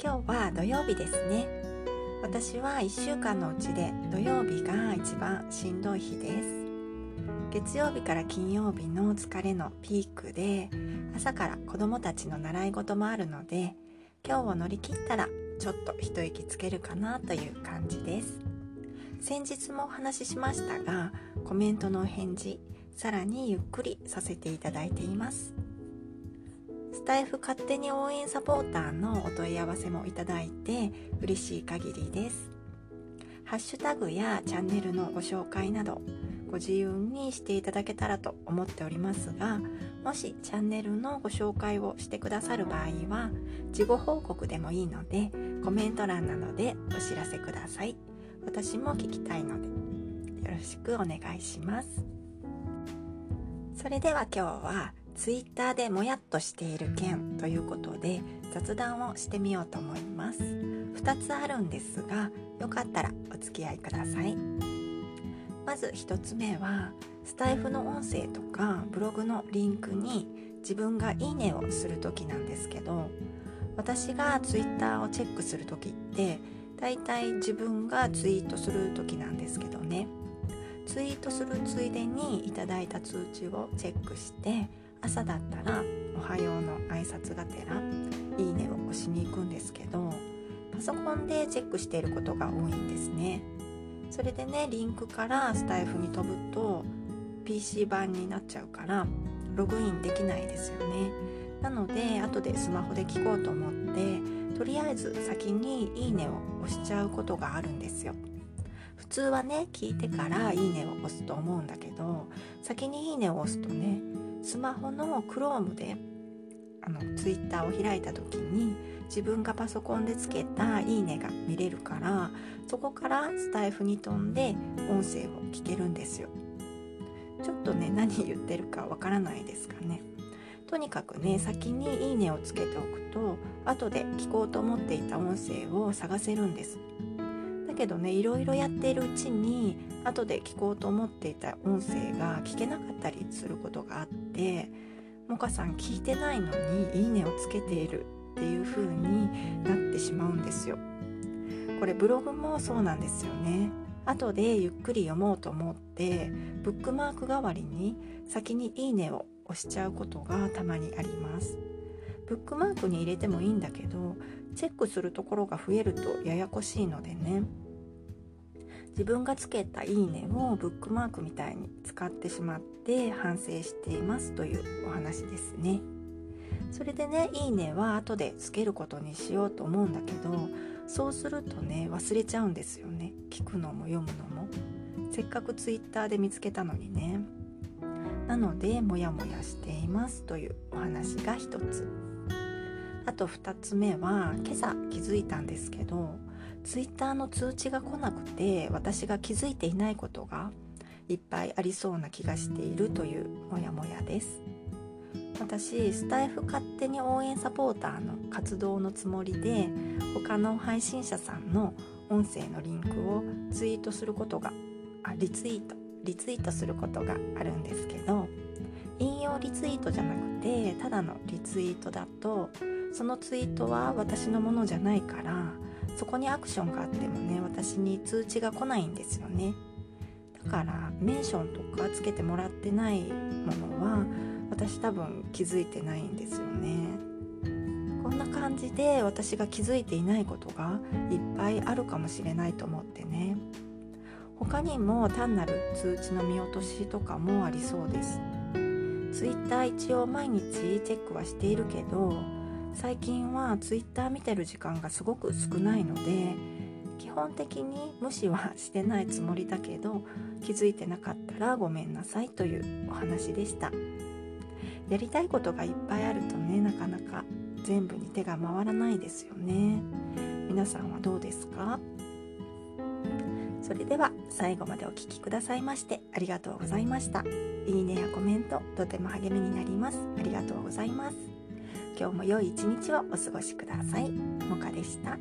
今日は土曜日ですね。私は1週間のうちで土曜日が一番しんどい日です。月曜日から金曜日の疲れのピークで朝から子供たちの習い事もあるので今日を乗り切ったらちょっと一息つけるかなという感じです。先日もお話ししましたがコメントのお返事さらにゆっくりさせていただいています。タイフ勝手に応援サポーターのお問い合わせもいただいて嬉しい限りです。ハッシュタグやチャンネルのご紹介などご自由にしていただけたらと思っておりますがもしチャンネルのご紹介をしてくださる場合は事後報告でもいいのでコメント欄などでお知らせください。私も聞きたいのでよろしくお願いします。それでは今日は Twitter でもやっとしている件ということで雑談をしてみようと思います。2つあるんですがよかったらお付き合いください。まず1つ目はスタイフの音声とかブログのリンクに自分がいいねをする時なんですけど私が Twitter をチェックする時ってだいたい自分がツイートする時なんですけどね。ツイートするついでにいただいた通知をチェックして朝だったら「おはよう」の挨拶がてら「いいね」を押しに行くんですけどパソコンでチェックしていることが多いんですね。それでねリンクからスタイフに飛ぶと PC 版になっちゃうからログインできないですよね。なので後でスマホで聞こうと思ってとりあえず先に「いいね」を押しちゃうことがあるんですよ。普通はね聞いてから「いいね」を押すと思うんだけど先に「いいね」を押すとねスマホの Chrome であの Twitter を開いた時に自分がパソコンでつけた「いいね」が見れるからそこからスタイフに飛んで音声を聞けるんですよ。ちょっとね何言ってるかわからないですかね。とにかくね先に「いいね」をつけておくと後で聞こうと思っていた音声を探せるんです。けどねいろいろやっているうちに後で聞こうと思っていた音声が聞けなかったりすることがあって「もかさん聞いてないのに「いいね」をつけているっていう風になってしまうんですよ。これブログもそうなんですよね。後でゆっくり読もうと思ってブックマーク代わりに先に「いいね」を押しちゃうことがたまにあります。ブックマークに入れてもいいんだけどチェックするところが増えるとややこしいのでね。自分がつけた「いいね」をブックマークみたいに使ってしまって反省していますというお話ですね。それでね「いいね」は後でつけることにしようと思うんだけどそうするとね忘れちゃうんですよね。聞くのも読むのも。せっかく twitter で見つけたのにね。なのでモヤモヤしていますというお話が一つ。あと2つ目は今朝気づいたんですけど Twitter の通知が来なくて私が気づいていないことがいっぱいありそうな気がしているというモヤモヤです。私スタイフ勝手に応援サポーターの活動のつもりで他の配信者さんの音声のリンクをツイートすることがあリツイートリツイートすることがあるんですけど引用リツイートじゃなくてただのリツイートだとそのツイートは私のものじゃないからそこにアクションがあってもね私に通知が来ないんですよね。だからメンションとかつけてもらってないものは私多分気づいてないんですよね。こんな感じで私が気づいていないことがいっぱいあるかもしれないと思ってね。他にも単なる通知の見落としとかもありそうです。Twitter 一応毎日チェックはしているけど最近は Twitter 見てる時間がすごく少ないので基本的に無視はしてないつもりだけど気づいてなかったらごめんなさいというお話でした。やりたいことがいっぱいあるとねなかなか全部に手が回らないですよね。皆さんはどうですか？それでは最後までお聴きくださいましてありがとうございました。いいねやコメントとても励みになります。ありがとうございます。今日も良い一日をお過ごしください。もかでした。